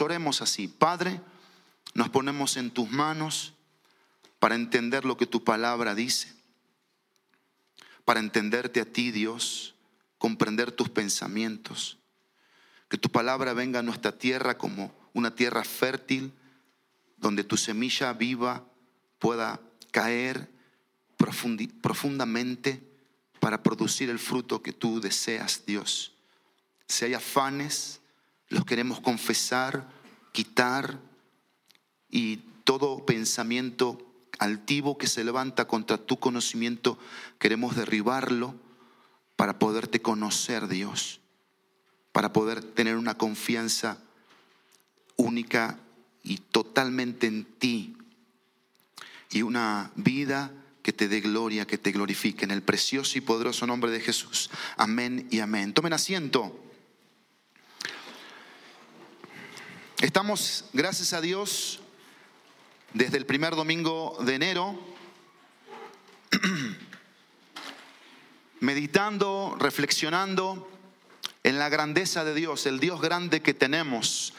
Oremos así. Padre, nos ponemos en tus manos para entender lo que tu palabra dice, para entenderte a ti, Dios, comprender tus pensamientos. Que tu palabra venga a nuestra tierra como una tierra fértil, donde tu semilla viva pueda caer profundamente para producir el fruto que tú deseas, Dios. Si hay afanes, los queremos confesar, quitar y todo pensamiento altivo que se levanta contra tu conocimiento, queremos derribarlo para poderte conocer, Dios, para poder tener una confianza única y totalmente en ti y una vida que te dé gloria, que te glorifique en el precioso y poderoso nombre de Jesús. Amén y amén. Tomen asiento. Estamos, gracias a Dios, desde el primer domingo de enero, meditando, reflexionando en la grandeza de Dios, el Dios grande que tenemos.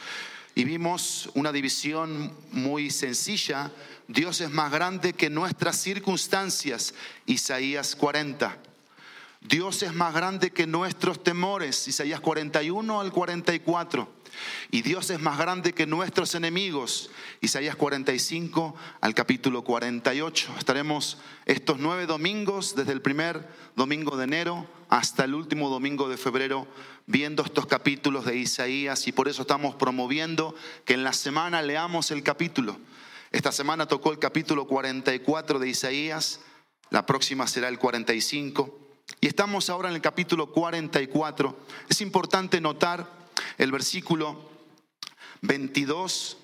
Y vimos una división muy sencilla. Dios es más grande que nuestras circunstancias, Isaías 40. Dios es más grande que nuestros temores, Isaías 41 al 44. Y Dios es más grande que nuestros enemigos. Isaías 45 al capítulo 48. Estaremos estos nueve domingos, desde el primer domingo de enero hasta el último domingo de febrero, viendo estos capítulos de Isaías. Y por eso estamos promoviendo que en la semana leamos el capítulo. Esta semana tocó el capítulo 44 de Isaías. La próxima será el 45. Y estamos ahora en el capítulo 44. Es importante notar el versículo 22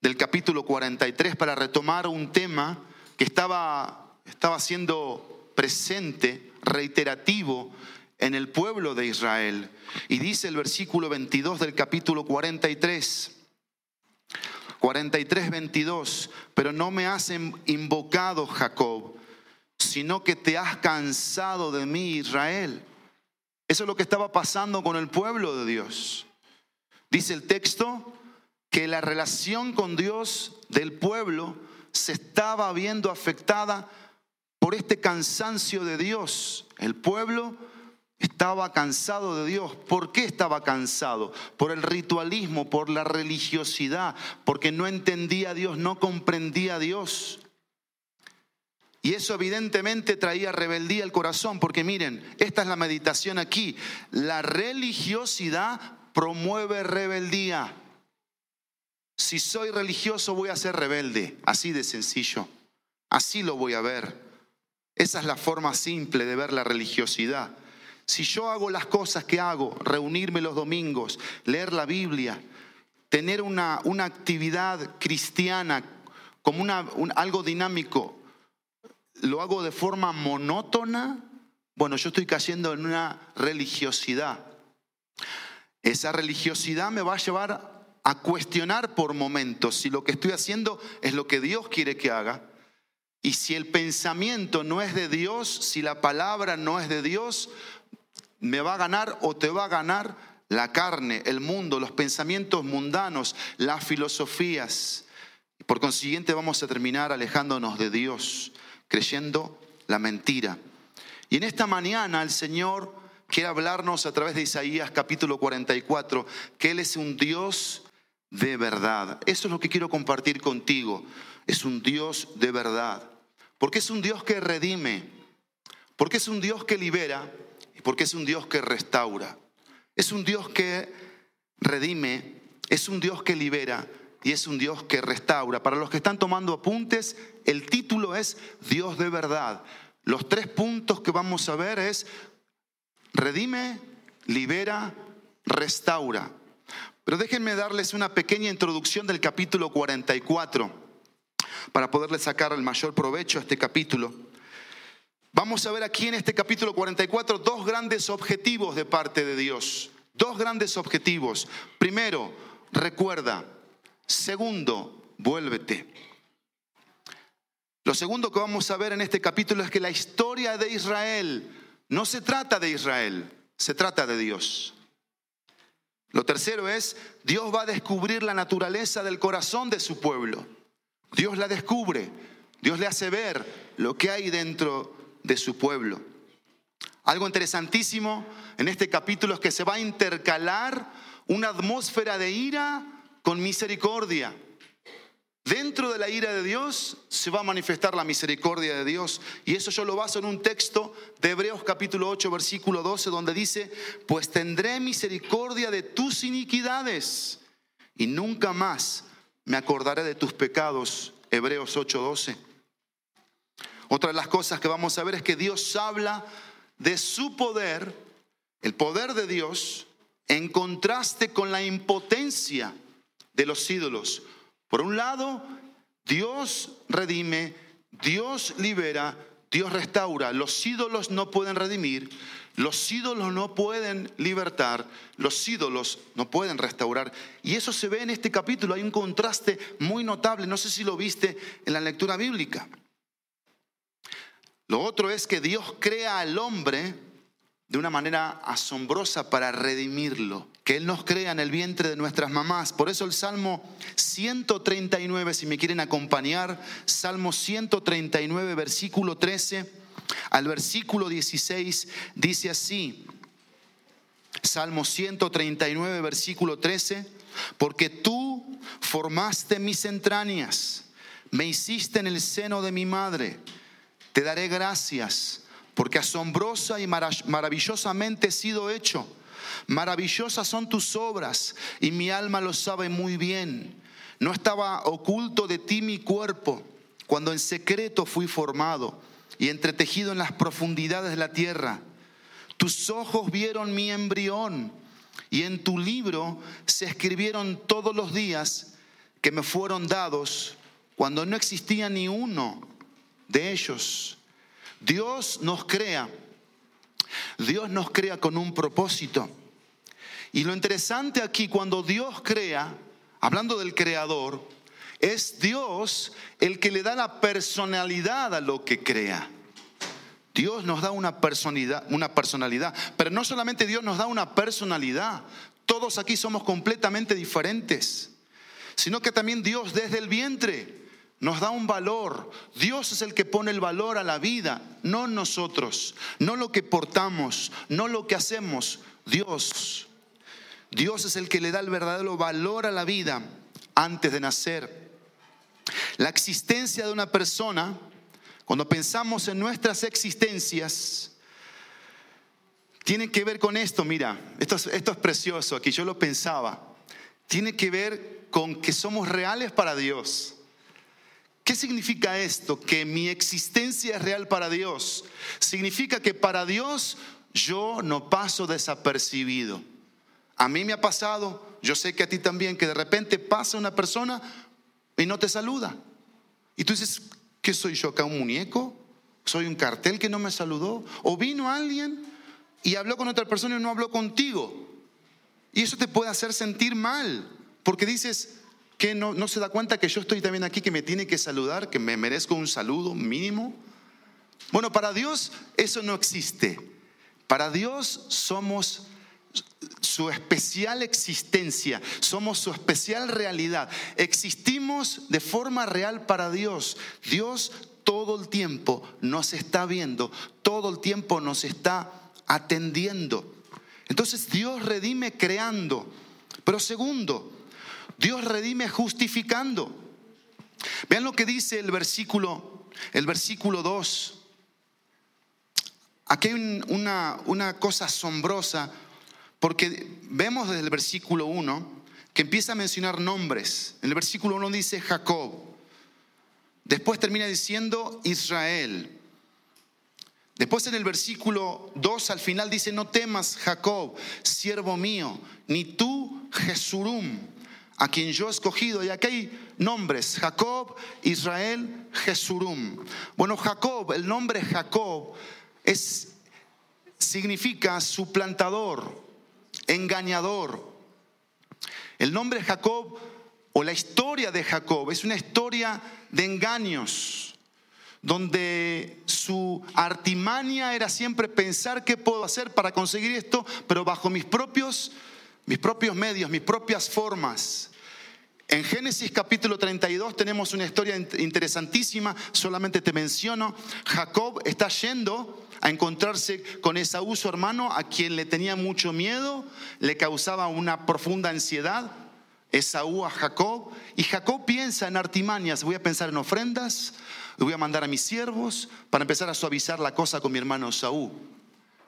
del capítulo 43 para retomar un tema que estaba, estaba siendo presente, reiterativo en el pueblo de Israel. Y dice el versículo 22 del capítulo 43. 43, 22, pero no me has invocado, Jacob, sino que te has cansado de mí, Israel. Eso es lo que estaba pasando con el pueblo de Dios. Dice el texto que la relación con Dios del pueblo se estaba viendo afectada por este cansancio de Dios. El pueblo estaba cansado de Dios. ¿Por qué estaba cansado? Por el ritualismo, por la religiosidad, porque no entendía a Dios, no comprendía a Dios. Y eso evidentemente traía rebeldía al corazón, porque miren, esta es la meditación aquí. La religiosidad promueve rebeldía. Si soy religioso voy a ser rebelde, así de sencillo. Así lo voy a ver. Esa es la forma simple de ver la religiosidad. Si yo hago las cosas que hago, reunirme los domingos, leer la Biblia, tener una, una actividad cristiana como una, algo dinámico, lo hago de forma monótona, bueno, yo estoy cayendo en una religiosidad. Esa religiosidad me va a llevar a cuestionar por momentos si lo que estoy haciendo es lo que Dios quiere que haga. Y si el pensamiento no es de Dios, si la palabra no es de Dios, me va a ganar o te va a ganar la carne, el mundo, los pensamientos mundanos, las filosofías. Por consiguiente vamos a terminar alejándonos de Dios creyendo la mentira. Y en esta mañana el Señor quiere hablarnos a través de Isaías capítulo 44, que Él es un Dios de verdad. Eso es lo que quiero compartir contigo. Es un Dios de verdad. Porque es un Dios que redime, porque es un Dios que libera y porque es un Dios que restaura. Es un Dios que redime, es un Dios que libera y es un Dios que restaura. Para los que están tomando apuntes, el título es Dios de verdad. Los tres puntos que vamos a ver es redime, libera, restaura. Pero déjenme darles una pequeña introducción del capítulo 44 para poderle sacar el mayor provecho a este capítulo. Vamos a ver aquí en este capítulo 44 dos grandes objetivos de parte de Dios. Dos grandes objetivos. Primero, recuerda, Segundo, vuélvete. Lo segundo que vamos a ver en este capítulo es que la historia de Israel no se trata de Israel, se trata de Dios. Lo tercero es, Dios va a descubrir la naturaleza del corazón de su pueblo. Dios la descubre, Dios le hace ver lo que hay dentro de su pueblo. Algo interesantísimo en este capítulo es que se va a intercalar una atmósfera de ira con misericordia. Dentro de la ira de Dios se va a manifestar la misericordia de Dios. Y eso yo lo baso en un texto de Hebreos capítulo 8, versículo 12, donde dice, pues tendré misericordia de tus iniquidades y nunca más me acordaré de tus pecados. Hebreos 8, 12. Otra de las cosas que vamos a ver es que Dios habla de su poder, el poder de Dios, en contraste con la impotencia de los ídolos. Por un lado, Dios redime, Dios libera, Dios restaura. Los ídolos no pueden redimir, los ídolos no pueden libertar, los ídolos no pueden restaurar. Y eso se ve en este capítulo, hay un contraste muy notable, no sé si lo viste en la lectura bíblica. Lo otro es que Dios crea al hombre de una manera asombrosa para redimirlo, que Él nos crea en el vientre de nuestras mamás. Por eso el Salmo 139, si me quieren acompañar, Salmo 139, versículo 13 al versículo 16, dice así, Salmo 139, versículo 13, porque tú formaste mis entrañas, me hiciste en el seno de mi madre te daré gracias, porque asombrosa y maravillosamente he sido hecho. Maravillosas son tus obras, y mi alma lo sabe muy bien. No estaba oculto de ti mi cuerpo, cuando en secreto fui formado y entretejido en las profundidades de la tierra. Tus ojos vieron mi embrión, y en tu libro se escribieron todos los días que me fueron dados, cuando no existía ni uno de ellos. Dios nos crea. Dios nos crea con un propósito. Y lo interesante aquí, cuando Dios crea, hablando del creador, es Dios el que le da la personalidad a lo que crea. Dios nos da una personalidad, una personalidad, pero no solamente Dios nos da una personalidad, todos aquí somos completamente diferentes, sino que también Dios desde el vientre nos da un valor. Dios es el que pone el valor a la vida, no nosotros, no lo que portamos, no lo que hacemos. Dios. Dios es el que le da el verdadero valor a la vida antes de nacer. La existencia de una persona, cuando pensamos en nuestras existencias, tiene que ver con esto, mira, esto es, esto es precioso, aquí yo lo pensaba, tiene que ver con que somos reales para Dios. ¿Qué significa esto? Que mi existencia es real para Dios. Significa que para Dios yo no paso desapercibido. A mí me ha pasado, yo sé que a ti también, que de repente pasa una persona y no te saluda. Y tú dices, ¿qué soy yo acá? ¿Un muñeco? ¿Soy un cartel que no me saludó? ¿O vino alguien y habló con otra persona y no habló contigo? Y eso te puede hacer sentir mal, porque dices, ¿Qué no, no se da cuenta que yo estoy también aquí, que me tiene que saludar, que me merezco un saludo mínimo? Bueno, para Dios eso no existe. Para Dios somos su especial existencia, somos su especial realidad. Existimos de forma real para Dios. Dios todo el tiempo nos está viendo, todo el tiempo nos está atendiendo. Entonces Dios redime creando. Pero segundo, Dios redime justificando. Vean lo que dice el versículo, el versículo 2. Aquí hay una, una cosa asombrosa, porque vemos desde el versículo 1 que empieza a mencionar nombres. En el versículo 1 dice Jacob. Después termina diciendo Israel. Después en el versículo 2 al final dice, no temas Jacob, siervo mío, ni tú Jesurum, a quien yo he escogido. Y aquí hay nombres, Jacob, Israel, Jesurum. Bueno, Jacob, el nombre Jacob es, significa suplantador, engañador. El nombre Jacob o la historia de Jacob es una historia de engaños, donde su artimaña era siempre pensar qué puedo hacer para conseguir esto, pero bajo mis propios mis propios medios, mis propias formas. En Génesis capítulo 32 tenemos una historia interesantísima, solamente te menciono. Jacob está yendo a encontrarse con Esaú, su hermano, a quien le tenía mucho miedo, le causaba una profunda ansiedad. Esaú a Jacob, y Jacob piensa en artimañas, voy a pensar en ofrendas, voy a mandar a mis siervos para empezar a suavizar la cosa con mi hermano Esaú.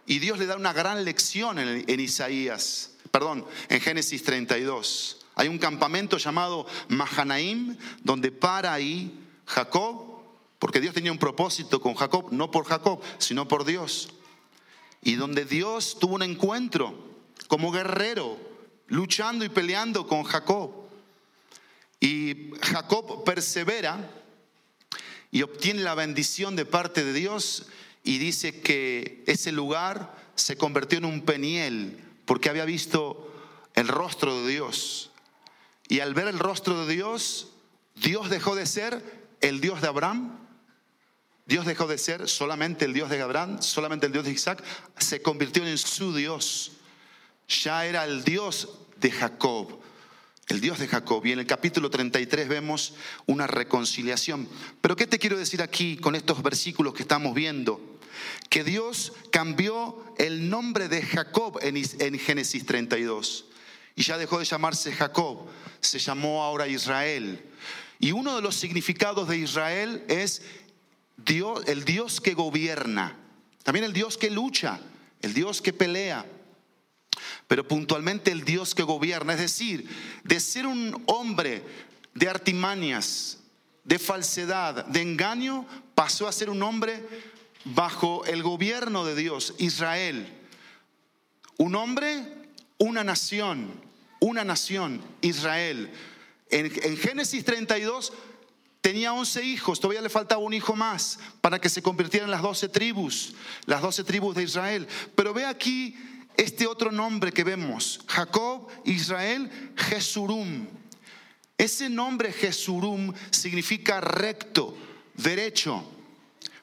Y Dios le da una gran lección en, en Isaías, perdón, en Génesis 32. Hay un campamento llamado Mahanaim, donde para ahí Jacob, porque Dios tenía un propósito con Jacob, no por Jacob, sino por Dios. Y donde Dios tuvo un encuentro como guerrero, luchando y peleando con Jacob. Y Jacob persevera y obtiene la bendición de parte de Dios y dice que ese lugar se convirtió en un peniel porque había visto el rostro de Dios. Y al ver el rostro de Dios, Dios dejó de ser el Dios de Abraham. Dios dejó de ser solamente el Dios de Abraham, solamente el Dios de Isaac, se convirtió en su Dios. Ya era el Dios de Jacob, el Dios de Jacob. Y en el capítulo 33 vemos una reconciliación. Pero ¿qué te quiero decir aquí con estos versículos que estamos viendo? Que Dios cambió el nombre de Jacob en, en Génesis 32 y ya dejó de llamarse Jacob, se llamó ahora Israel. Y uno de los significados de Israel es El Dios que gobierna, también el Dios que lucha, el Dios que pelea, pero puntualmente el Dios que gobierna, es decir, de ser un hombre de artimañas, de falsedad, de engaño, pasó a ser un hombre bajo el gobierno de Dios, Israel. Un hombre, una nación, una nación, Israel. En, Génesis 32 tenía 11 hijos, todavía le faltaba un hijo más para que se convirtieran las 12 tribus, las 12 tribus de Israel. Pero ve aquí este otro nombre que vemos, Jacob, Israel, Jesurum. Ese nombre Jesurum significa recto, derecho.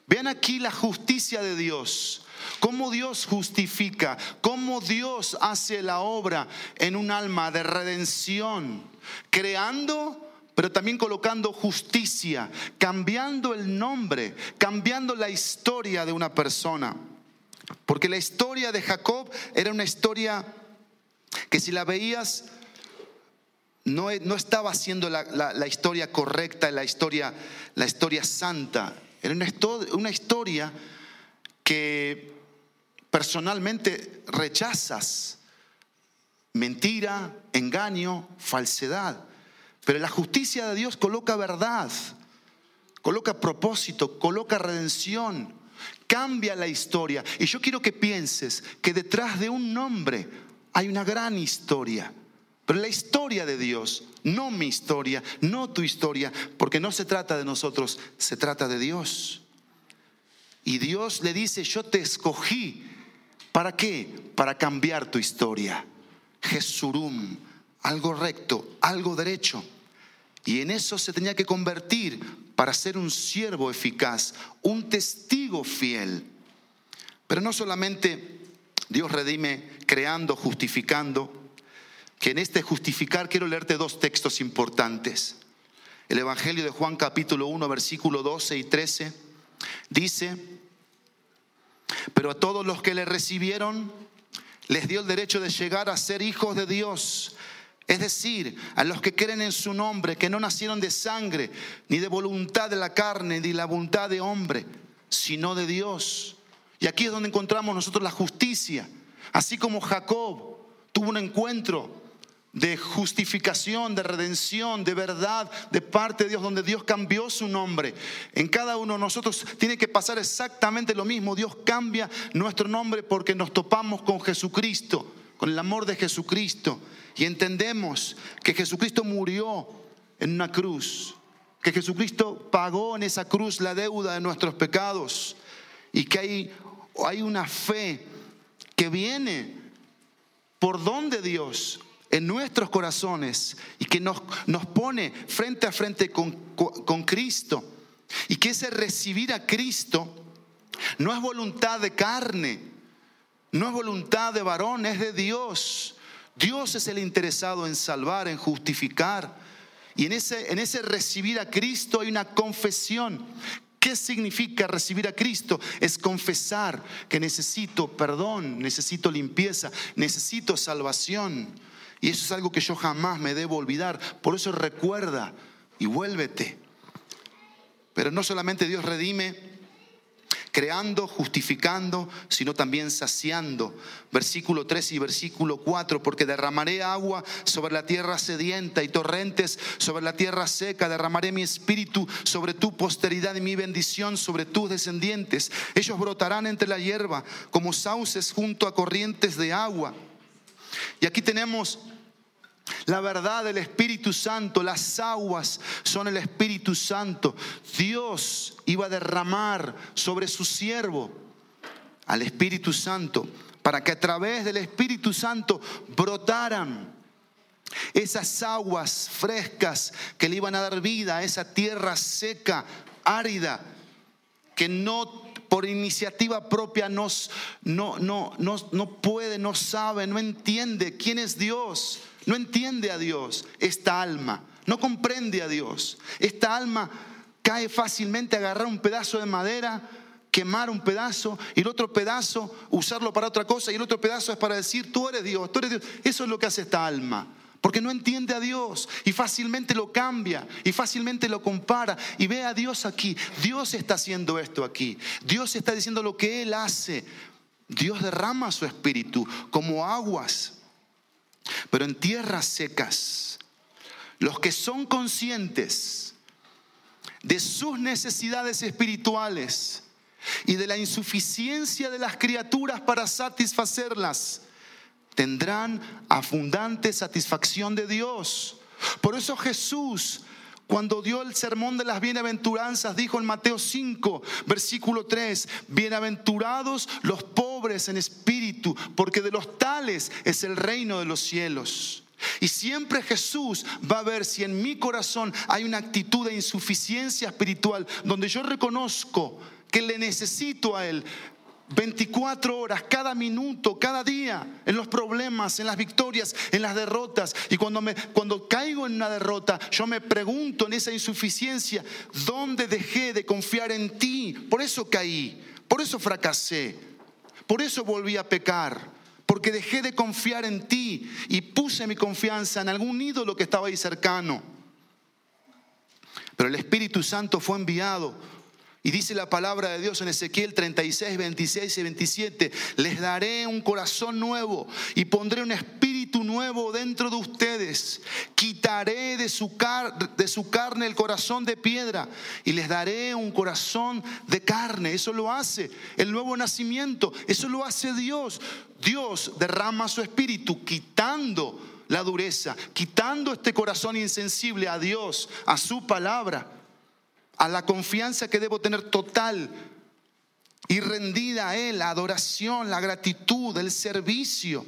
Vean aquí la justicia de Dios cómo Dios justifica, cómo Dios hace la obra en un alma de redención, creando pero también colocando justicia, cambiando el nombre, cambiando la historia de una persona. Porque la historia de Jacob era una historia que si la veías no, no estaba siendo la, la, historia correcta, la historia, la historia santa. Era una, una historia que personalmente rechazas mentira, engaño, falsedad. Pero la justicia de Dios coloca verdad, coloca propósito, coloca redención, cambia la historia. Y yo quiero que pienses que detrás de un nombre hay una gran historia. Pero la historia de Dios, no mi historia, no tu historia, porque no se trata de nosotros, se trata de Dios. Y Dios le dice, yo te escogí ¿Para qué? Para cambiar tu historia. Jesurum, algo recto, algo derecho. Y en eso se tenía que convertir para ser un siervo eficaz, un testigo fiel. Pero no solamente Dios redime creando, justificando, que en este justificar quiero leerte dos textos importantes. El Evangelio de Juan capítulo 1, versículo 12 y 13 dice, pero a todos los que le recibieron, les dio el derecho de llegar a ser hijos de Dios. Es decir, a los que creen en su nombre, que no nacieron de sangre, ni de voluntad de la carne, ni la voluntad de hombre, sino de Dios. Y aquí es donde encontramos nosotros la justicia. Así como Jacob tuvo un encuentro de justificación, de redención, de verdad de parte de Dios, donde Dios cambió su nombre. En cada uno de nosotros tiene que pasar exactamente lo mismo. Dios cambia nuestro nombre porque nos topamos con Jesucristo, con el amor de Jesucristo. Y entendemos que Jesucristo murió en una cruz, que Jesucristo pagó en esa cruz la deuda de nuestros pecados y que hay, una fe que viene por don de Dios en nuestros corazones y que nos, nos pone frente a frente con, con Cristo. Y que ese recibir a Cristo no es voluntad de carne, no es voluntad de varón, es de Dios. Dios es el interesado en salvar, en justificar. Y en ese, en ese recibir a Cristo hay una confesión. ¿Qué significa recibir a Cristo? Es confesar que necesito perdón, necesito limpieza, necesito salvación. Y eso es algo que yo jamás me debo olvidar. Por eso recuerda y vuélvete. Pero no solamente Dios redime creando, justificando, sino también saciando. Versículo 3 y versículo 4, porque derramaré agua sobre la tierra sedienta y torrentes sobre la tierra seca, derramaré mi espíritu sobre tu posteridad y mi bendición sobre tus descendientes. Ellos brotarán entre la hierba como sauces junto a corrientes de agua. Y aquí tenemos la verdad del Espíritu Santo, las aguas son el Espíritu Santo. Dios iba a derramar sobre su siervo al Espíritu Santo para que a través del Espíritu Santo brotaran esas aguas frescas que le iban a dar vida a esa tierra seca, árida, que no por iniciativa propia no, no, no, no puede, no sabe, no entiende quién es Dios no entiende a Dios, esta alma, no comprende a Dios. Esta alma cae fácilmente a agarrar un pedazo de madera, quemar un pedazo y el otro pedazo usarlo para otra cosa y el otro pedazo es para decir, tú eres Dios, tú eres Dios. Eso es lo que hace esta alma. Porque no entiende a Dios y fácilmente lo cambia y fácilmente lo compara y ve a Dios aquí. Dios está haciendo esto aquí. Dios está diciendo lo que Él hace. Dios derrama su espíritu como aguas pero en tierras secas, los que son conscientes de sus necesidades espirituales y de la insuficiencia de las criaturas para satisfacerlas, tendrán abundante satisfacción de Dios. Por eso Jesús cuando dio el sermón de las bienaventuranzas, dijo en Mateo 5, versículo 3, bienaventurados los pobres en espíritu, porque de los tales es el reino de los cielos. Y siempre Jesús va a ver si en mi corazón hay una actitud de insuficiencia espiritual, donde yo reconozco que le necesito a Él, 24 horas, cada minuto, cada día, en los problemas, en las victorias, en las derrotas. Y cuando, me, cuando caigo en una derrota, yo me pregunto en esa insuficiencia, ¿dónde dejé de confiar en ti? Por eso caí, por eso fracasé, por eso volví a pecar, porque dejé de confiar en ti y puse mi confianza en algún ídolo que estaba ahí cercano. Pero el Espíritu Santo fue enviado y dice la palabra de Dios en Ezequiel 36, 26 y 27, les daré un corazón nuevo y pondré un espíritu nuevo dentro de ustedes. Quitaré de su, de su carne el corazón de piedra y les daré un corazón de carne. Eso lo hace el nuevo nacimiento, eso lo hace Dios. Dios derrama su espíritu quitando la dureza, quitando este corazón insensible a Dios, a su palabra a la confianza que debo tener total y rendida a Él, la adoración, la gratitud, el servicio,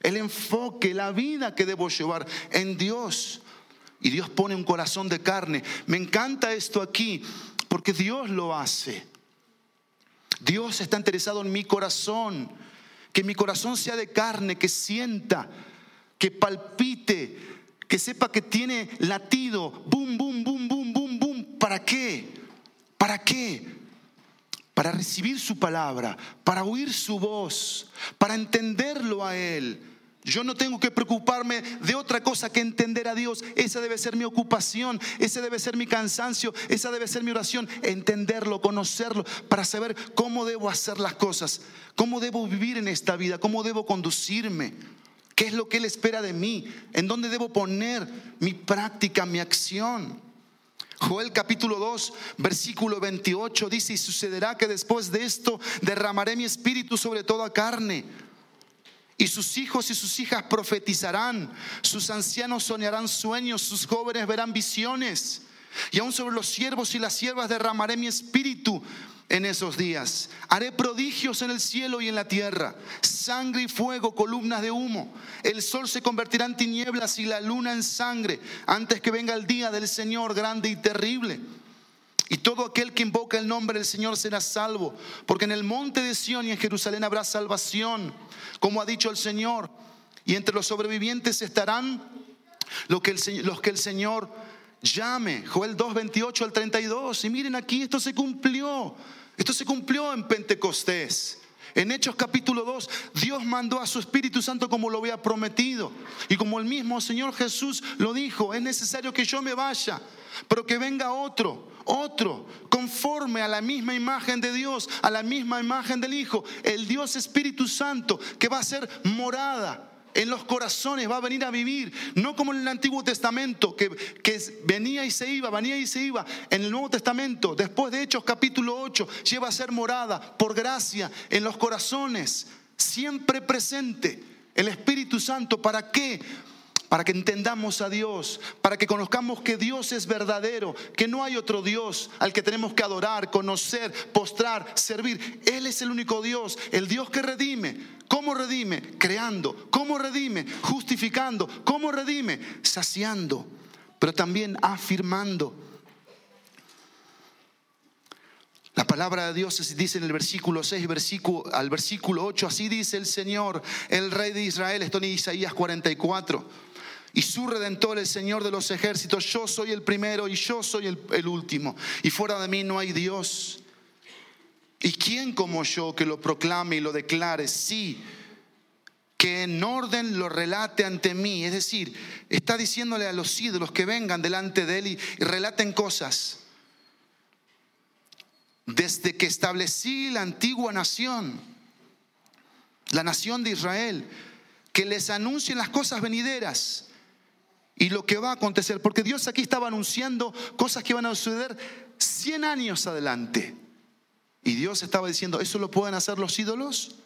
el enfoque, la vida que debo llevar en Dios. Y Dios pone un corazón de carne. Me encanta esto aquí porque Dios lo hace. Dios está interesado en mi corazón, que mi corazón sea de carne, que sienta, que palpite, que sepa que tiene latido, boom, boom, boom, boom. ¿Para qué? ¿Para qué? Para recibir su palabra, para oír su voz, para entenderlo a Él. Yo no tengo que preocuparme de otra cosa que entender a Dios. Esa debe ser mi ocupación, ese debe ser mi cansancio, esa debe ser mi oración. Entenderlo, conocerlo, para saber cómo debo hacer las cosas, cómo debo vivir en esta vida, cómo debo conducirme. ¿Qué es lo que Él espera de mí? ¿En dónde debo poner mi práctica, mi acción? Joel capítulo 2, versículo 28 dice, y sucederá que después de esto derramaré mi espíritu sobre toda carne. Y sus hijos y sus hijas profetizarán, sus ancianos soñarán sueños, sus jóvenes verán visiones. Y aún sobre los siervos y las siervas derramaré mi espíritu en esos días. Haré prodigios en el cielo y en la tierra, sangre y fuego, columnas de humo. El sol se convertirá en tinieblas y la luna en sangre antes que venga el día del Señor grande y terrible. Y todo aquel que invoca el nombre del Señor será salvo, porque en el monte de Sión y en Jerusalén habrá salvación, como ha dicho el Señor. y entre los sobrevivientes estarán los que el, los que el Señor llame. Joel 2, 28 al 32. Y miren aquí, esto se cumplió. Esto se cumplió en Pentecostés. En Hechos capítulo 2, Dios mandó a su Espíritu Santo como lo había prometido. Y como el mismo Señor Jesús lo dijo, es necesario que yo me vaya, pero que venga otro, otro, conforme a la misma imagen de Dios, a la misma imagen del Hijo, el Dios Espíritu Santo, que va a ser morada en los corazones, va a venir a vivir, no como en el Antiguo Testamento, que, venía y se iba, venía y se iba. En el Nuevo Testamento, después de Hechos capítulo 8, lleva a ser morada por gracia en los corazones, siempre presente. El Espíritu Santo, ¿para qué? para que entendamos a Dios, para que conozcamos que Dios es verdadero, que no hay otro Dios al que tenemos que adorar, conocer, postrar, servir. Él es el único Dios, el Dios que redime. ¿Cómo redime? Creando. ¿Cómo redime? Justificando. ¿Cómo redime? Saciando, pero también afirmando. La palabra de Dios dice en el versículo 6 versículo, al versículo 8, así dice el Señor, el Rey de Israel, esto en Isaías 44 y su redentor, el Señor de los ejércitos. Yo soy el primero y yo soy el, último. Y fuera de mí no hay Dios. ¿Y quién como yo que lo proclame y lo declare? Sí, que en orden lo relate ante mí. Es decir, está diciéndole a los ídolos que vengan delante de él y, relaten cosas. Desde que establecí la antigua nación, la nación de Israel, que les anuncien las cosas venideras y lo que va a acontecer, porque Dios aquí estaba anunciando cosas que van a suceder 100 años adelante. Y Dios estaba diciendo, ¿eso lo pueden hacer los ídolos?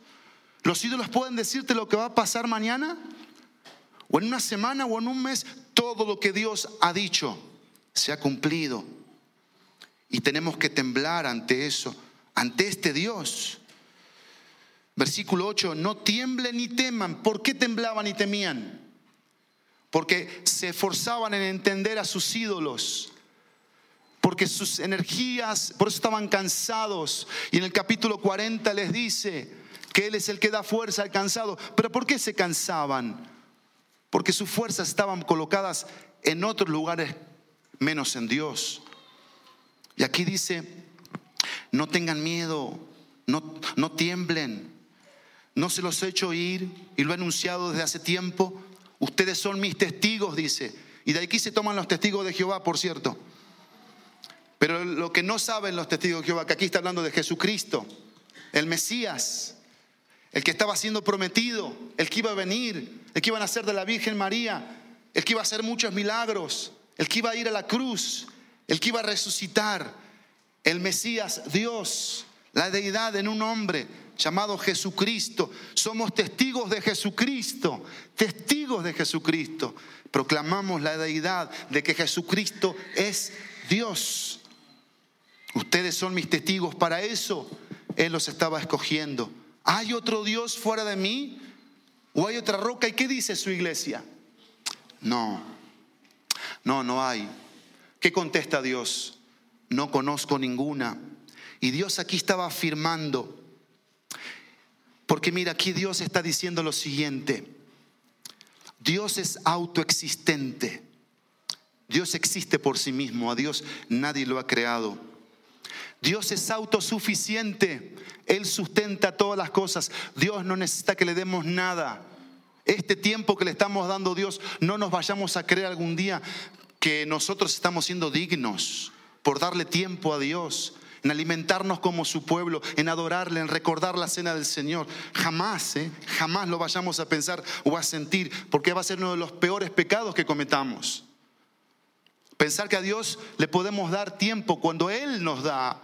¿Los ídolos pueden decirte lo que va a pasar mañana? ¿O en una semana o en un mes? Todo lo que Dios ha dicho se ha cumplido. Y tenemos que temblar ante eso, ante este Dios. Versículo 8, no tiemblen ni teman. ¿Por qué temblaban y temían? porque se esforzaban en entender a sus ídolos, porque sus energías, por eso estaban cansados. Y en el capítulo 40 les dice que Él es el que da fuerza al cansado. Pero ¿por qué se cansaban? Porque sus fuerzas estaban colocadas en otros lugares menos en Dios. Y aquí dice, no tengan miedo, no, no tiemblen, no se los he hecho ir y lo he anunciado desde hace tiempo. Ustedes son mis testigos, dice. Y de aquí se toman los testigos de Jehová, por cierto. Pero lo que no saben los testigos de Jehová, que aquí está hablando de Jesucristo, el Mesías, el que estaba siendo prometido, el que iba a venir, el que iba a nacer de la Virgen María, el que iba a hacer muchos milagros, el que iba a ir a la cruz, el que iba a resucitar, el Mesías, Dios, la deidad en un hombre, llamado Jesucristo. Somos testigos de Jesucristo, testigos de Jesucristo. Proclamamos la deidad de que Jesucristo es Dios. Ustedes son mis testigos para eso. Él los estaba escogiendo. ¿Hay otro Dios fuera de mí? ¿O hay otra roca? ¿Y qué dice su iglesia? No, no, no hay. ¿Qué contesta Dios? No conozco ninguna. Y Dios aquí estaba afirmando porque mira, aquí Dios está diciendo lo siguiente. Dios es autoexistente. Dios existe por sí mismo. A Dios nadie lo ha creado. Dios es autosuficiente. Él sustenta todas las cosas. Dios no necesita que le demos nada. Este tiempo que le estamos dando a Dios, no nos vayamos a creer algún día que nosotros estamos siendo dignos por darle tiempo a Dios en alimentarnos como su pueblo, en adorarle, en recordar la cena del Señor. Jamás, ¿eh? jamás lo vayamos a pensar o a sentir, porque va a ser uno de los peores pecados que cometamos. Pensar que a Dios le podemos dar tiempo cuando Él nos da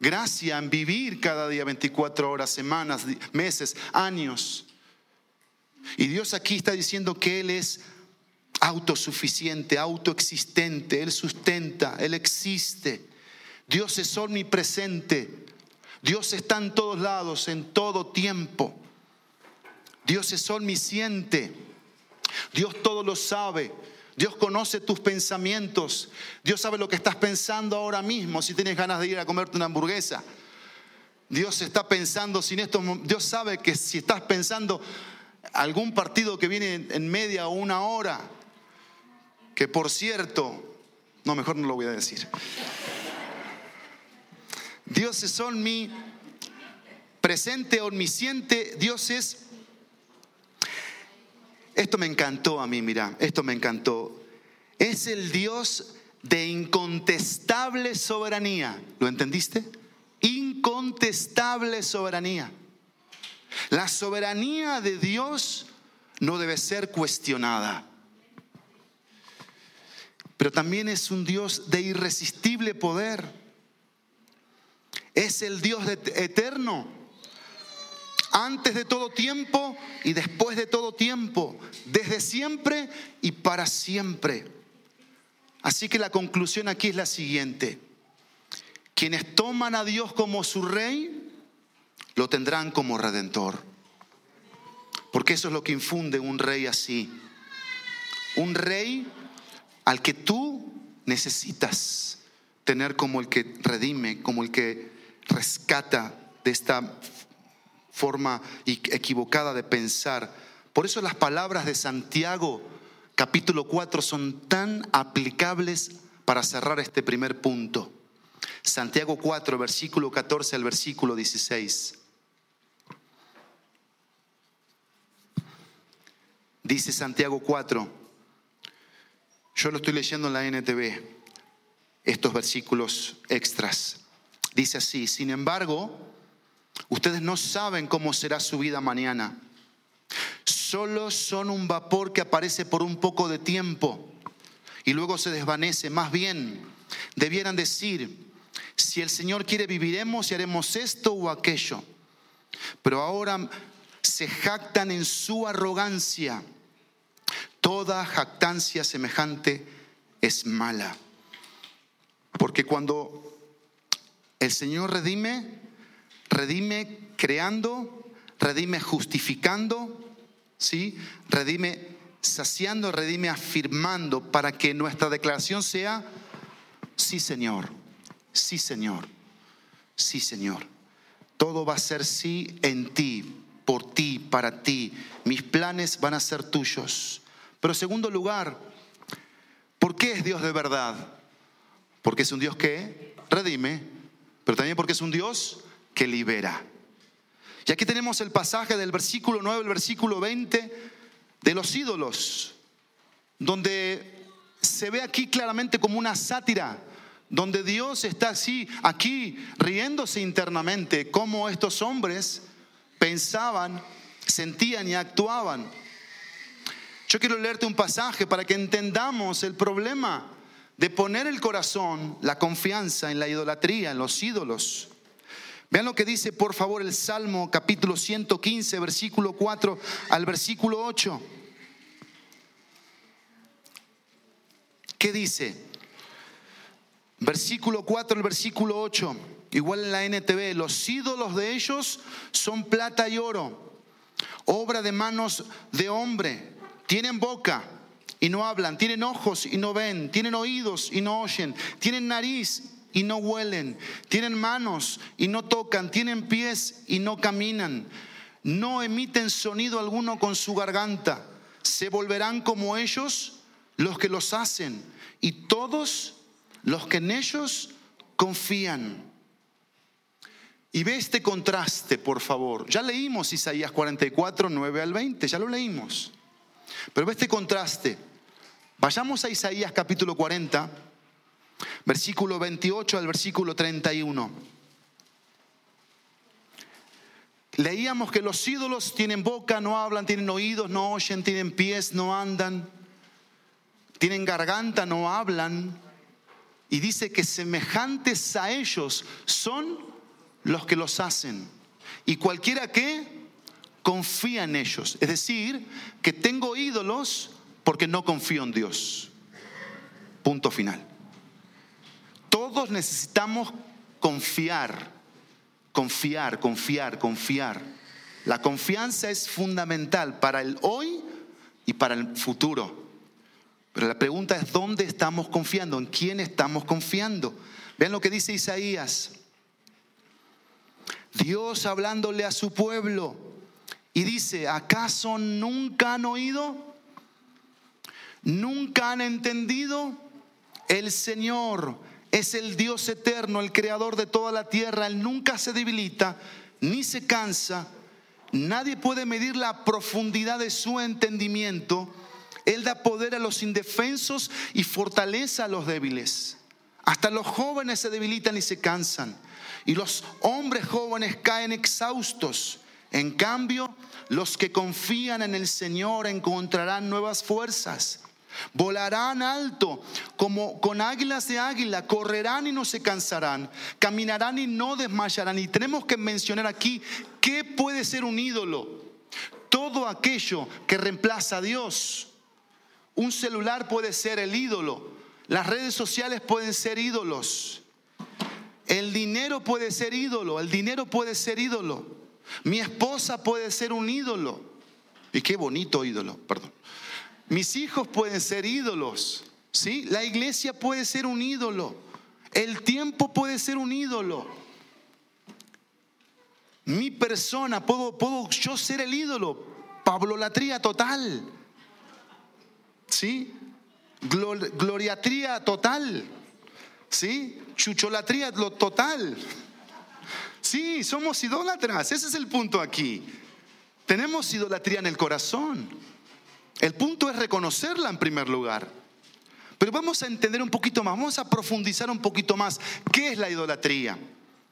gracia en vivir cada día 24 horas, semanas, meses, años. Y Dios aquí está diciendo que Él es autosuficiente, autoexistente, Él sustenta, Él existe. Dios es omnipresente. Dios está en todos lados, en todo tiempo. Dios es omnisciente. Dios todo lo sabe. Dios conoce tus pensamientos. Dios sabe lo que estás pensando ahora mismo si tienes ganas de ir a comerte una hamburguesa. Dios está pensando sin esto. Dios sabe que si estás pensando algún partido que viene en media o una hora, que por cierto, no, mejor no lo voy a decir. Dios es mi presente, omnisciente, Dios es... Esto me encantó a mí, mira, esto me encantó. Es el Dios de incontestable soberanía. ¿Lo entendiste? Incontestable soberanía. La soberanía de Dios no debe ser cuestionada. Pero también es un Dios de irresistible poder. Es el Dios eterno. Antes de todo tiempo y después de todo tiempo. Desde siempre y para siempre. Así que la conclusión aquí es la siguiente. Quienes toman a Dios como su rey, lo tendrán como redentor. Porque eso es lo que infunde un rey así. Un rey al que tú necesitas tener como el que redime, como el que rescata de esta forma equivocada de pensar. Por eso las palabras de Santiago capítulo 4 son tan aplicables para cerrar este primer punto. Santiago 4, versículo 14 al versículo 16. Dice Santiago 4, yo lo estoy leyendo en la NTV, estos versículos extras. Dice así, sin embargo, ustedes no saben cómo será su vida mañana. Solo son un vapor que aparece por un poco de tiempo y luego se desvanece. Más bien, debieran decir, si el Señor quiere viviremos y haremos esto o aquello. Pero ahora se jactan en su arrogancia. Toda jactancia semejante es mala. Porque cuando el Señor redime, redime creando, redime justificando, ¿sí? redime saciando, redime afirmando para que nuestra declaración sea, sí Señor, sí Señor, sí Señor. Todo va a ser sí en ti, por ti, para ti. Mis planes van a ser tuyos. Pero segundo lugar, ¿por qué es Dios de verdad? Porque es un Dios que redime, pero también porque es un Dios que libera. Y aquí tenemos el pasaje del versículo 9, el versículo 20 de los ídolos, donde se ve aquí claramente como una sátira, donde Dios está así, aquí, riéndose internamente, como estos hombres pensaban, sentían y actuaban. Yo quiero leerte un pasaje para que entendamos el problema de poner el corazón, la confianza en la idolatría, en los ídolos. Vean lo que dice, por favor, el Salmo capítulo 115, versículo 4 al versículo 8. ¿Qué dice? Versículo 4 al versículo 8, igual en la NTV, los ídolos de ellos son plata y oro, obra de manos de hombre, tienen boca y no hablan, tienen ojos y no ven, tienen oídos y no oyen, tienen nariz y no huelen, tienen manos y no tocan, tienen pies y no caminan, no emiten sonido alguno con su garganta, se volverán como ellos los que los hacen y todos los que en ellos confían. Y ve este contraste, por favor. Ya leímos Isaías 44, 9 al 20, ya lo leímos. Pero ve este contraste. Vayamos a Isaías capítulo 40, versículo 28 al versículo 31. Leíamos que los ídolos tienen boca, no hablan, tienen oídos, no oyen, tienen pies, no andan, tienen garganta, no hablan. Y dice que semejantes a ellos son los que los hacen. Y cualquiera que confía en ellos. Es decir, que tengo ídolos porque no confío en Dios. Punto final. Todos necesitamos confiar, confiar, confiar, confiar. La confianza es fundamental para el hoy y para el futuro. Pero la pregunta es, ¿dónde estamos confiando? ¿En quién estamos confiando? Vean lo que dice Isaías. Dios hablándole a su pueblo Y dice, ¿acaso nunca han oído? ¿Nunca han entendido? El Señor es el Dios eterno, el creador de toda la tierra. Él nunca se debilita ni se cansa. Nadie puede medir la profundidad de su entendimiento. Él da poder a los indefensos y fortaleza a los débiles. Hasta los jóvenes se debilitan y se cansan. Y los hombres jóvenes caen exhaustos. En cambio, los que confían en el Señor encontrarán nuevas fuerzas. Volarán alto como con águilas de águila, correrán y no se cansarán, caminarán y no desmayarán. Y tenemos que mencionar aquí qué puede ser un ídolo. Todo aquello que reemplaza a Dios. Un celular puede ser el ídolo. Las redes sociales pueden ser ídolos. El dinero puede ser ídolo. El dinero puede ser ídolo. Mi esposa puede ser un ídolo. Y qué bonito ídolo, perdón. Mis hijos pueden ser ídolos, ¿sí? La iglesia puede ser un ídolo. El tiempo puede ser un ídolo. Mi persona, puedo, puedo yo ser el ídolo. Pablolatría total. ¿Sí? gloriatría total. ¿Sí? Chucholatría total. Sí, somos idólatras. Ese es el punto aquí. Tenemos idolatría en el corazón. El punto es reconocerla en primer lugar. Pero vamos a entender un poquito más, vamos a profundizar un poquito más. ¿Qué es la idolatría?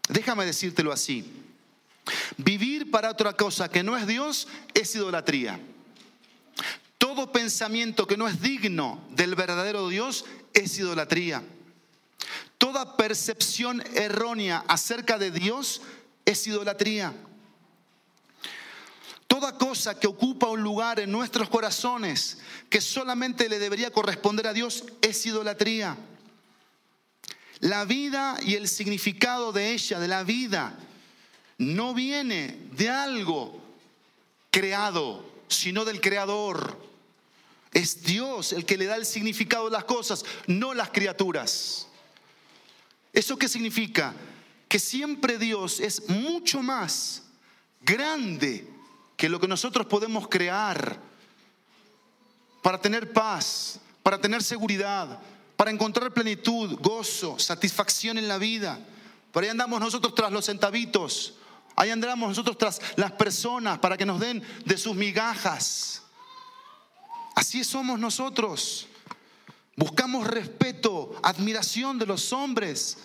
Déjame decírtelo así. Vivir para otra cosa que no es Dios es idolatría. Todo pensamiento que no es digno del verdadero Dios es idolatría. Toda percepción errónea acerca de Dios es idolatría. Toda cosa que ocupa un lugar en nuestros corazones que solamente le debería corresponder a Dios es idolatría. La vida y el significado de ella, de la vida, no viene de algo creado, sino del creador. Es Dios el que le da el significado de las cosas, no las criaturas. ¿Eso qué significa? Que siempre Dios es mucho más grande que lo que nosotros podemos crear para tener paz, para tener seguridad, para encontrar plenitud, gozo, satisfacción en la vida. Por ahí andamos nosotros tras los centavitos, ahí andamos nosotros tras las personas para que nos den de sus migajas. Así somos nosotros. Buscamos respeto, admiración de los hombres.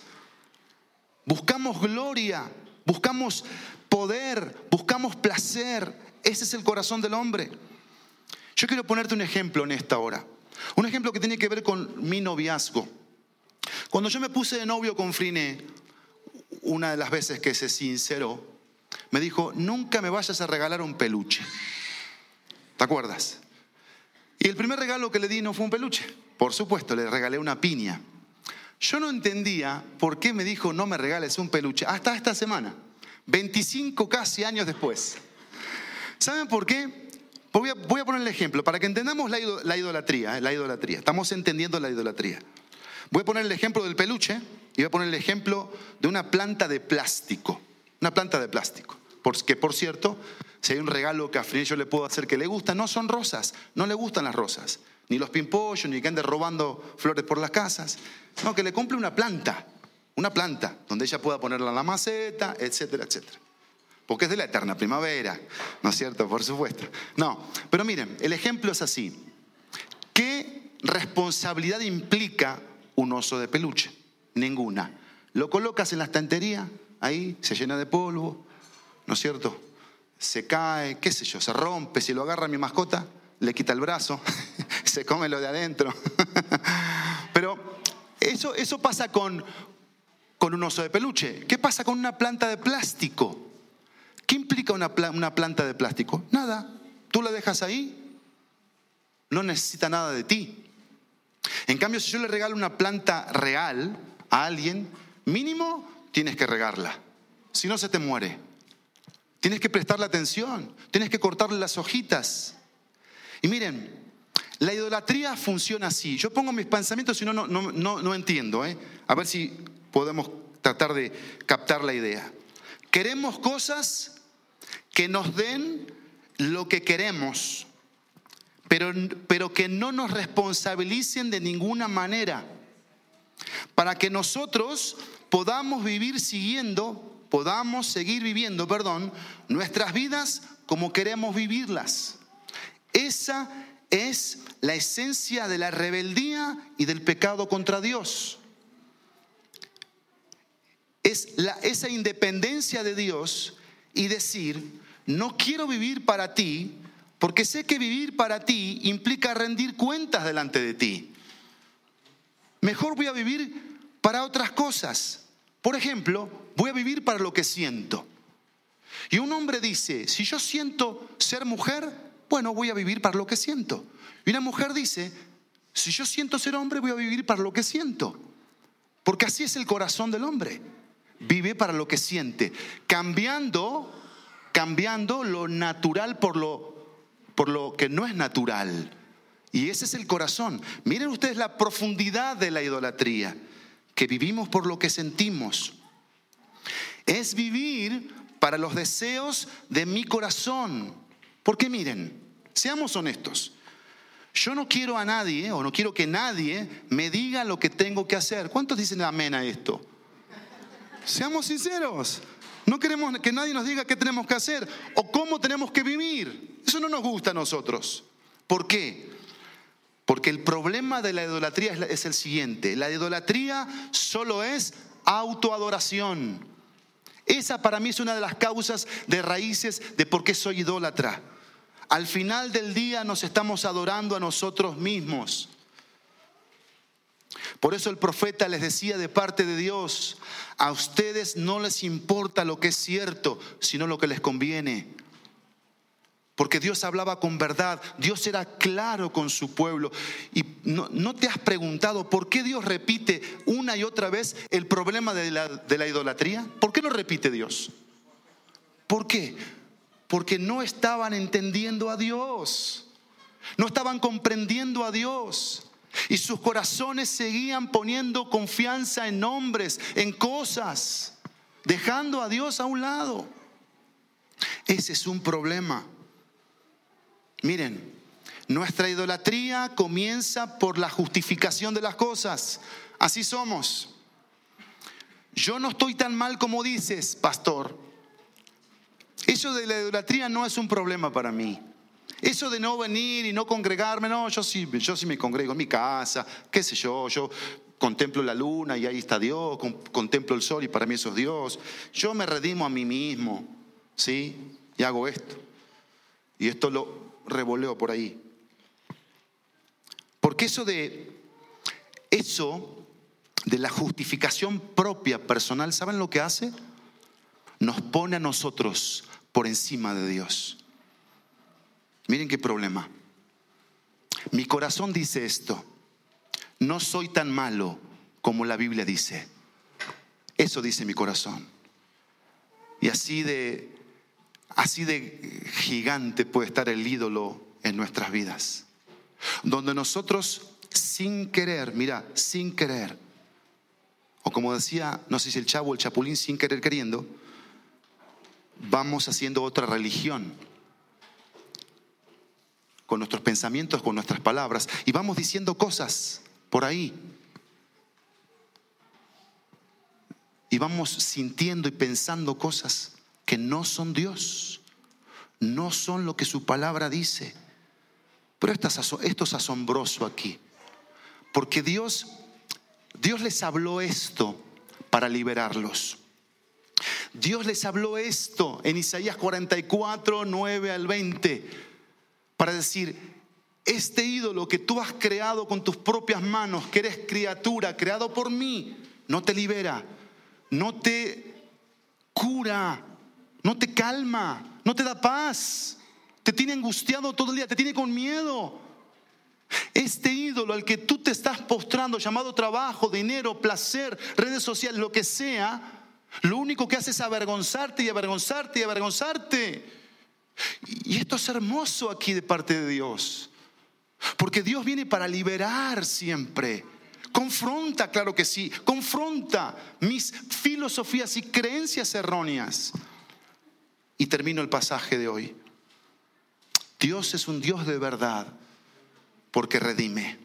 Buscamos gloria, buscamos poder, buscamos placer. Ese es el corazón del hombre. Yo quiero ponerte un ejemplo en esta hora. Un ejemplo que tiene que ver con mi noviazgo. Cuando yo me puse de novio con Frine, una de las veces que se sinceró, me dijo, nunca me vayas a regalar un peluche. ¿Te acuerdas? Y el primer regalo que le di no fue un peluche. Por supuesto, le regalé una piña. Yo no entendía por qué me dijo no me regales un peluche hasta esta semana. 25 casi años después. ¿Saben por qué? Voy a, voy a poner el ejemplo para que entendamos la, idolatría, eh, la idolatría. Estamos entendiendo la idolatría. Voy a poner el ejemplo del peluche y voy a poner el ejemplo de una planta de plástico. Una planta de plástico. Porque, por cierto, si hay un regalo que a Free yo le puedo hacer que le gusta, no son rosas, no le gustan las rosas. Ni los pimpollos, ni que ande robando flores por las casas. No, que le compre una planta una planta donde ella pueda ponerla en la maceta, etcétera, etcétera. Porque es de la eterna primavera, ¿no es cierto? Por supuesto. No, pero miren, el ejemplo es así. ¿Qué responsabilidad implica un oso de peluche? Ninguna. Lo colocas en la estantería, ahí se llena de polvo, ¿no es cierto? Se cae, qué sé yo, se rompe, si lo agarra mi mascota, le quita el brazo, se come lo de adentro. Pero eso, eso pasa con, con un oso de peluche? ¿Qué pasa con una planta de plástico? ¿Qué implica una, planta de plástico? Nada. Tú la dejas ahí, no necesita nada de ti. En cambio, si yo le regalo una planta real a alguien, mínimo tienes que regarla. Si no, se te muere. Tienes que prestarle atención, tienes que cortarle las hojitas. Y miren, la idolatría funciona así. Yo pongo mis pensamientos y no, no, no, no entiendo. ¿eh? A ver si podemos tratar de captar la idea. Queremos cosas que nos den lo que queremos, pero, pero que no nos responsabilicen de ninguna manera, para que nosotros podamos vivir siguiendo, podamos seguir viviendo, perdón, nuestras vidas como queremos vivirlas. Esa es la esencia de la rebeldía y del pecado contra Dios. Es esa independencia de Dios y decir, no quiero vivir para ti, porque sé que vivir para ti implica rendir cuentas delante de ti. Mejor voy a vivir para otras cosas. Por ejemplo, voy a vivir para lo que siento. Y un hombre dice, si yo siento ser mujer, bueno, voy a vivir para lo que siento. Y una mujer dice, si yo siento ser hombre, voy a vivir para lo que siento. Porque así es el corazón del hombre. Vive para lo que siente, cambiando, cambiando lo natural por lo, por lo que no es natural. Y ese es el corazón. Miren ustedes la profundidad de la idolatría, que vivimos por lo que sentimos. Es vivir para los deseos de mi corazón. Porque miren, seamos honestos. Yo no quiero a nadie, o no quiero que nadie me diga lo que tengo que hacer. ¿Cuántos dicen amén a esto? Seamos sinceros. No queremos que nadie nos diga qué tenemos que hacer o cómo tenemos que vivir. Eso no nos gusta a nosotros. ¿Por qué? Porque el problema de la idolatría es el siguiente. La idolatría solo es autoadoración. Esa para mí es una de las causas de raíces de por qué soy idólatra. Al final del día nos estamos adorando a nosotros mismos. Por eso el profeta les decía de parte de Dios, a ustedes no les importa lo que es cierto, sino lo que les conviene. Porque Dios hablaba con verdad, Dios era claro con su pueblo. Y no, te has preguntado por qué Dios repite una y otra vez el problema de la, de la idolatría. ¿Por qué lo repite Dios? ¿Por qué? porque no estaban entendiendo a Dios, no estaban comprendiendo a Dios. Y sus corazones seguían poniendo confianza en hombres, en cosas, dejando a Dios a un lado. Ese es un problema. Miren, nuestra idolatría comienza por la justificación de las cosas. Así somos. Yo no estoy tan mal como dices, pastor. Eso de la idolatría no es un problema para mí. Eso de no venir y no congregarme, no, yo sí, yo sí me congrego en mi casa, qué sé yo, yo contemplo la luna y ahí está Dios, contemplo el sol y para mí eso es Dios. Yo me redimo a mí mismo, ¿sí? Y hago esto. Y esto lo revoleo por ahí. Porque eso de eso de la justificación propia personal, ¿saben lo que hace? Nos pone a nosotros por encima de Dios. Miren qué problema. Mi corazón dice esto. No soy tan malo como la Biblia dice. Eso dice mi corazón. Y así de así de gigante puede estar el ídolo en nuestras vidas. Donde nosotros sin querer, mira, sin querer, o como decía, no sé si el chavo o el chapulín, sin querer queriendo, vamos haciendo otra religión con nuestros pensamientos, con nuestras palabras, y vamos diciendo cosas por ahí. Y vamos sintiendo y pensando cosas que no son Dios, no son lo que su palabra dice. Pero esto es asombroso aquí, porque Dios, Dios les habló esto para liberarlos. Dios les habló esto en Isaías 44, 9 al 20, para decir, este ídolo que tú has creado con tus propias manos, que eres criatura, creado por mí, no te libera, no te cura, no te calma, no te da paz, te tiene angustiado todo el día, te tiene con miedo. Este ídolo al que tú te estás postrando, llamado trabajo, dinero, placer, redes sociales, lo que sea, lo único que hace es avergonzarte y avergonzarte y avergonzarte. Y esto es hermoso aquí de parte de Dios. Porque Dios viene para liberar siempre. Confronta, claro que sí, confronta mis filosofías y creencias erróneas. Y termino el pasaje de hoy. Dios es un Dios de verdad porque redime.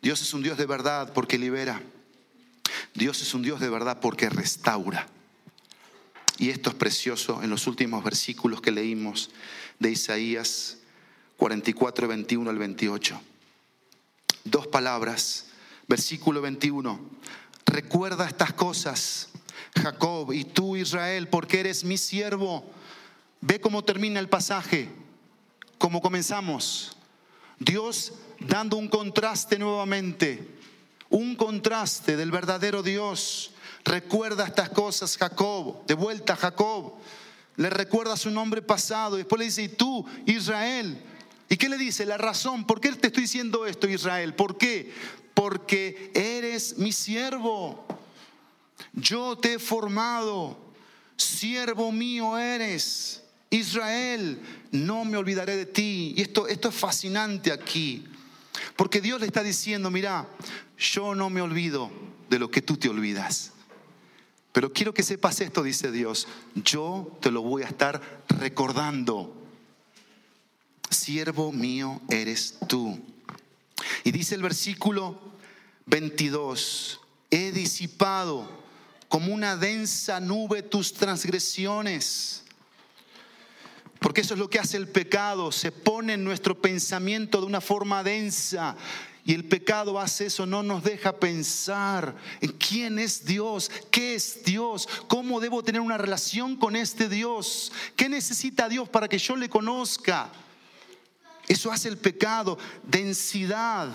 Dios es un Dios de verdad porque libera. Dios es un Dios de verdad porque restaura. Y esto es precioso en los últimos versículos que leímos de Isaías 44, 21 al 28. Dos palabras. Versículo 21. Recuerda estas cosas, Jacob, y tú, Israel, porque eres mi siervo. Ve cómo termina el pasaje, cómo comenzamos. Dios dando un contraste nuevamente, un contraste del verdadero Dios. Recuerda estas cosas, Jacob, de vuelta Jacob. Le recuerda su nombre pasado. Y después le dice, y tú, Israel. ¿Y qué le dice? La razón. ¿Por qué te estoy diciendo esto, Israel? ¿Por qué? Porque eres mi siervo. Yo te he formado. Siervo mío eres. Israel, no me olvidaré de ti. Y esto, esto es fascinante aquí. Porque Dios le está diciendo, mira, yo no me olvido de lo que tú te olvidas. Pero quiero que sepas esto, dice Dios, yo te lo voy a estar recordando. Siervo mío eres tú. Y dice el versículo 22, he disipado como una densa nube tus transgresiones porque eso es lo que hace el pecado, se pone en nuestro pensamiento de una forma densa. Y el pecado hace eso, no nos deja pensar en quién es Dios, qué es Dios, cómo debo tener una relación con este Dios, qué necesita Dios para que yo le conozca. Eso hace el pecado, densidad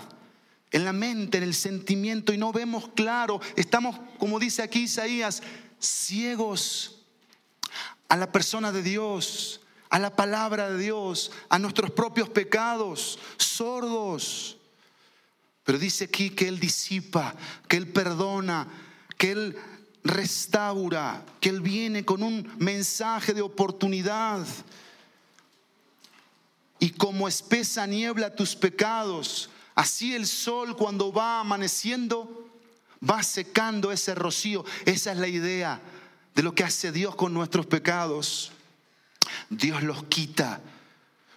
en la mente, en el sentimiento y no vemos claro. Estamos, como dice aquí Isaías, ciegos a la persona de Dios a la palabra de Dios, a nuestros propios pecados, sordos. Pero dice aquí que Él disipa, que Él perdona, que Él restaura, que Él viene con un mensaje de oportunidad. Y como espesa niebla tus pecados, así el sol cuando va amaneciendo, va secando ese rocío. Esa es la idea de lo que hace Dios con nuestros pecados. Dios los quita,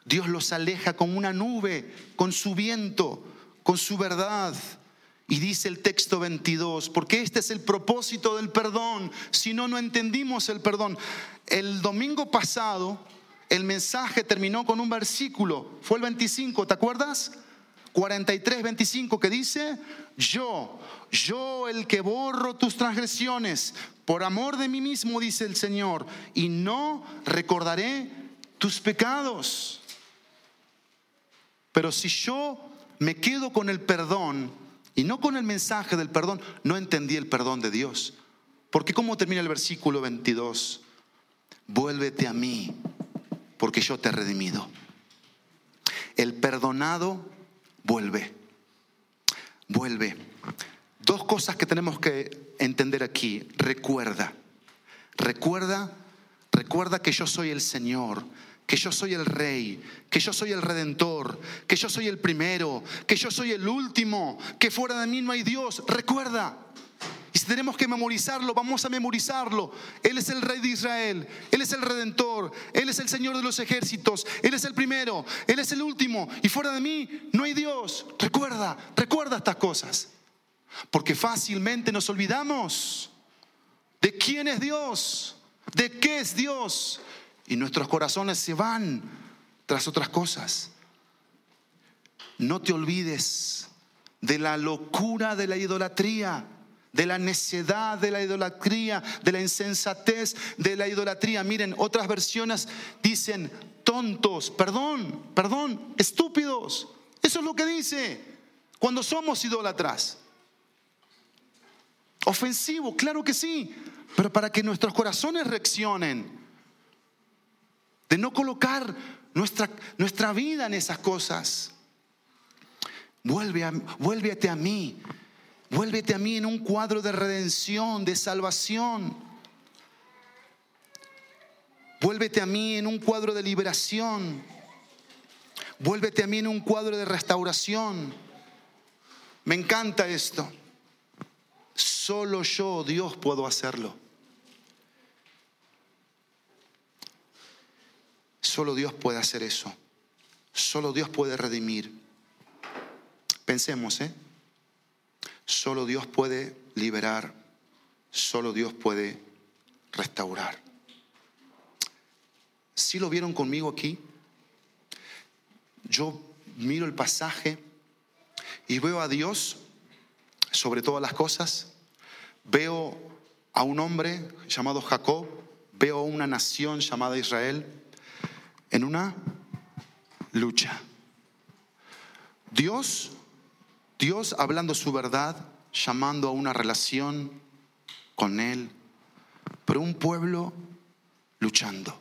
Dios los aleja con una nube, con su viento, con su verdad. Y dice el texto 22, porque este es el propósito del perdón, si no, no entendimos el perdón. El domingo pasado el mensaje terminó con un versículo, fue el 25, ¿te acuerdas? 43, 25 que dice, yo, yo el que borro tus transgresiones, por amor de mí mismo, dice el Señor, y no recordaré tus pecados. Pero si yo me quedo con el perdón y no con el mensaje del perdón, no entendí el perdón de Dios. Porque ¿cómo termina el versículo 22? Vuélvete a mí, porque yo te he redimido. El perdonado vuelve, vuelve. Dos cosas que tenemos que entender aquí. Recuerda, recuerda, recuerda que yo soy el Señor, que yo soy el Rey, que yo soy el Redentor, que yo soy el primero, que yo soy el último, que fuera de mí no hay Dios. Recuerda. Y si tenemos que memorizarlo, vamos a memorizarlo. Él es el Rey de Israel, Él es el Redentor, Él es el Señor de los ejércitos, Él es el primero, Él es el último. Y fuera de mí no hay Dios. Recuerda, recuerda estas cosas. Porque fácilmente nos olvidamos de quién es Dios, de qué es Dios. Y nuestros corazones se van tras otras cosas. No te olvides de la locura de la idolatría, de la necedad de la idolatría, de la insensatez de la idolatría. Miren, otras versiones dicen tontos, perdón, perdón, estúpidos. Eso es lo que dice cuando somos idólatras. Ofensivo, claro que sí, pero para que nuestros corazones reaccionen, de no colocar nuestra, nuestra vida en esas cosas. Vuelve a, vuélvete a mí, vuélvete a mí en un cuadro de redención, de salvación. Vuélvete a mí en un cuadro de liberación. Vuélvete a mí en un cuadro de restauración. Me encanta esto. Solo yo, Dios, puedo hacerlo. Solo Dios puede hacer eso. Solo Dios puede redimir. Pensemos, ¿eh? Solo Dios puede liberar. Solo Dios puede restaurar. Si lo vieron conmigo aquí? Yo miro el pasaje y veo a Dios sobre todas las cosas. Veo a un hombre llamado Jacob, veo a una nación llamada Israel en una lucha. Dios, Dios hablando su verdad, llamando a una relación con Él, pero un pueblo luchando,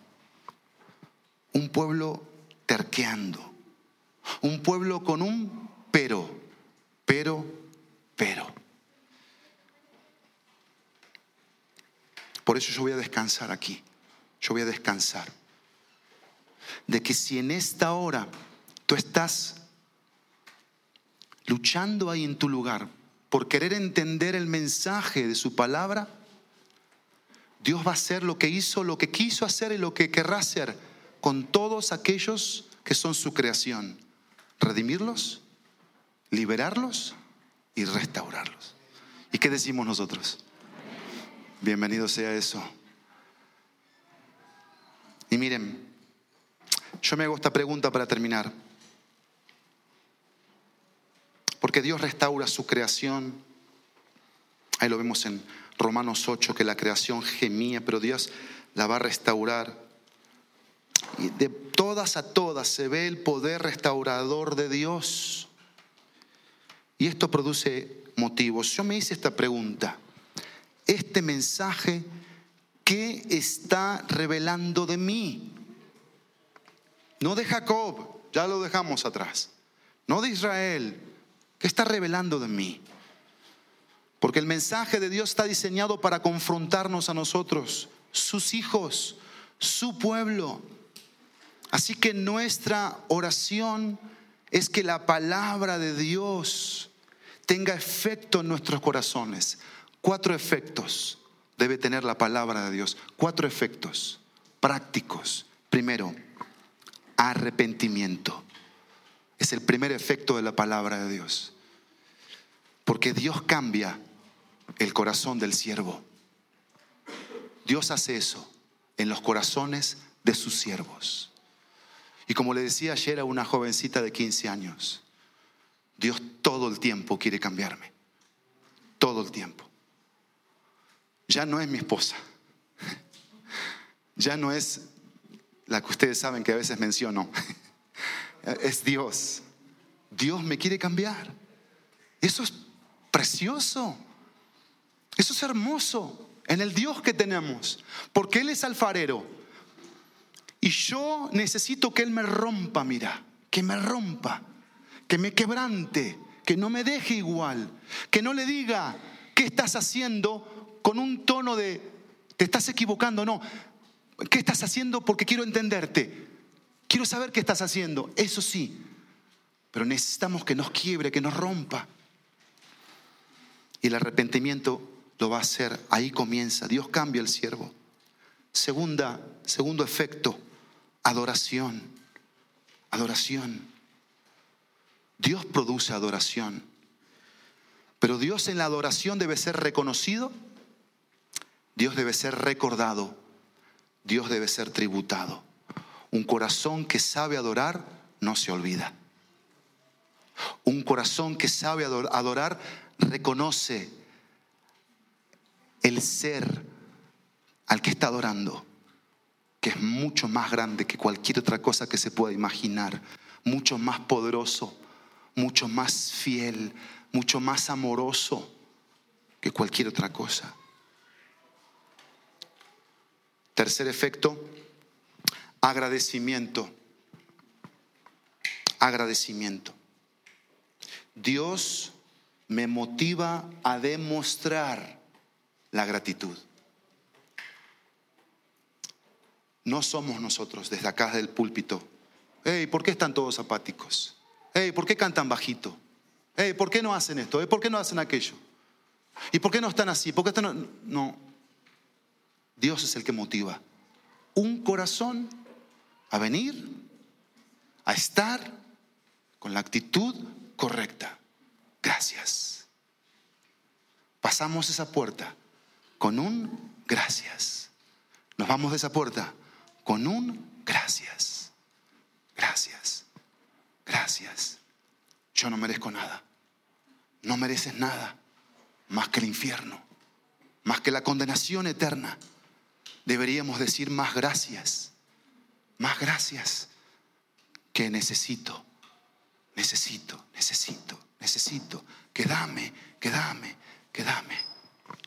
un pueblo terqueando, un pueblo con un pero, pero, pero. Por eso yo voy a descansar aquí, yo voy a descansar. De que si en esta hora tú estás luchando ahí en tu lugar por querer entender el mensaje de su palabra, Dios va a hacer lo que hizo, lo que quiso hacer y lo que querrá hacer con todos aquellos que son su creación. Redimirlos, liberarlos y restaurarlos. ¿Y qué decimos nosotros? Bienvenido sea eso. Y miren, yo me hago esta pregunta para terminar. Porque Dios restaura su creación. Ahí lo vemos en Romanos 8, que la creación gemía, pero Dios la va a restaurar. Y de todas a todas se ve el poder restaurador de Dios. Y esto produce motivos. Yo me hice esta pregunta. Este mensaje, ¿qué está revelando de mí? No de Jacob, ya lo dejamos atrás. No de Israel, ¿qué está revelando de mí? Porque el mensaje de Dios está diseñado para confrontarnos a nosotros, sus hijos, su pueblo. Así que nuestra oración es que la palabra de Dios tenga efecto en nuestros corazones. Cuatro efectos debe tener la palabra de Dios. Cuatro efectos prácticos. Primero, arrepentimiento. Es el primer efecto de la palabra de Dios. Porque Dios cambia el corazón del siervo. Dios hace eso en los corazones de sus siervos. Y como le decía ayer a una jovencita de 15 años, Dios todo el tiempo quiere cambiarme. Todo el tiempo. Ya no es mi esposa. Ya no es la que ustedes saben que a veces menciono. Es Dios. Dios me quiere cambiar. Eso es precioso. Eso es hermoso en el Dios que tenemos, porque Él es alfarero. Y yo necesito que Él me rompa, mira, que me rompa, que me quebrante, que no me deje igual, que no le diga qué estás haciendo con un tono de te estás equivocando, no. ¿Qué estás haciendo? Porque quiero entenderte. Quiero saber qué estás haciendo. Eso sí. Pero necesitamos que nos quiebre, que nos rompa. Y el arrepentimiento lo va a hacer. Ahí comienza. Dios cambia el siervo. Segunda, segundo efecto, adoración. Adoración. Dios produce adoración. Pero Dios en la adoración debe ser reconocido. Dios debe ser recordado. Dios debe ser tributado. Un corazón que sabe adorar no se olvida. Un corazón que sabe adorar reconoce el ser al que está adorando, que es mucho más grande que cualquier otra cosa que se pueda imaginar, mucho más poderoso, mucho más fiel, mucho más amoroso que cualquier otra cosa. Tercer efecto, agradecimiento. Agradecimiento. Dios me motiva a demostrar la gratitud. No somos nosotros desde acá del púlpito. Hey, ¿por qué están todos apáticos? Hey, ¿por qué cantan bajito? Hey, ¿por qué no hacen esto? ¿Por qué no hacen aquello? ¿Y por qué no están así? ¿Por qué están... No. Dios es el que motiva un corazón a venir, a estar con la actitud correcta. Gracias. Pasamos esa puerta con un gracias. Nos vamos de esa puerta con un gracias. Gracias. Gracias. Yo no merezco nada. No mereces nada más que el infierno, más que la condenación eterna. Deberíamos decir más gracias, más gracias que necesito, necesito, necesito, necesito, que dame, que dame, que dame.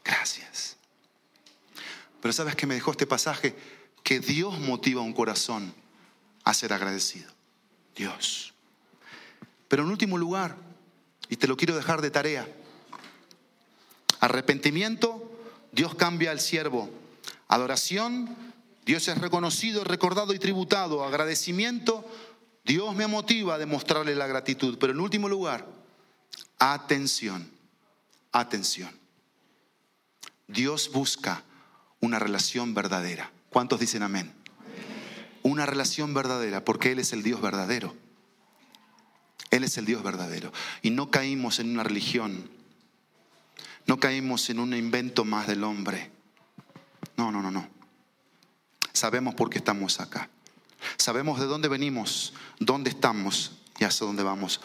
Gracias. Pero ¿sabes qué me dejó este pasaje? Que Dios motiva un corazón a ser agradecido. Dios. Pero en último lugar, y te lo quiero dejar de tarea, arrepentimiento, Dios cambia al siervo. Adoración, Dios es reconocido, recordado y tributado. Agradecimiento, Dios me motiva a demostrarle la gratitud. Pero en último lugar, atención, atención. Dios busca una relación verdadera. ¿Cuántos dicen amén? Una relación verdadera, porque Él es el Dios verdadero. Él es el Dios verdadero. Y no caímos en una religión, no caímos en un invento más del hombre. No, no, no, no. Sabemos por qué estamos acá. Sabemos de dónde venimos, dónde estamos y hacia dónde vamos.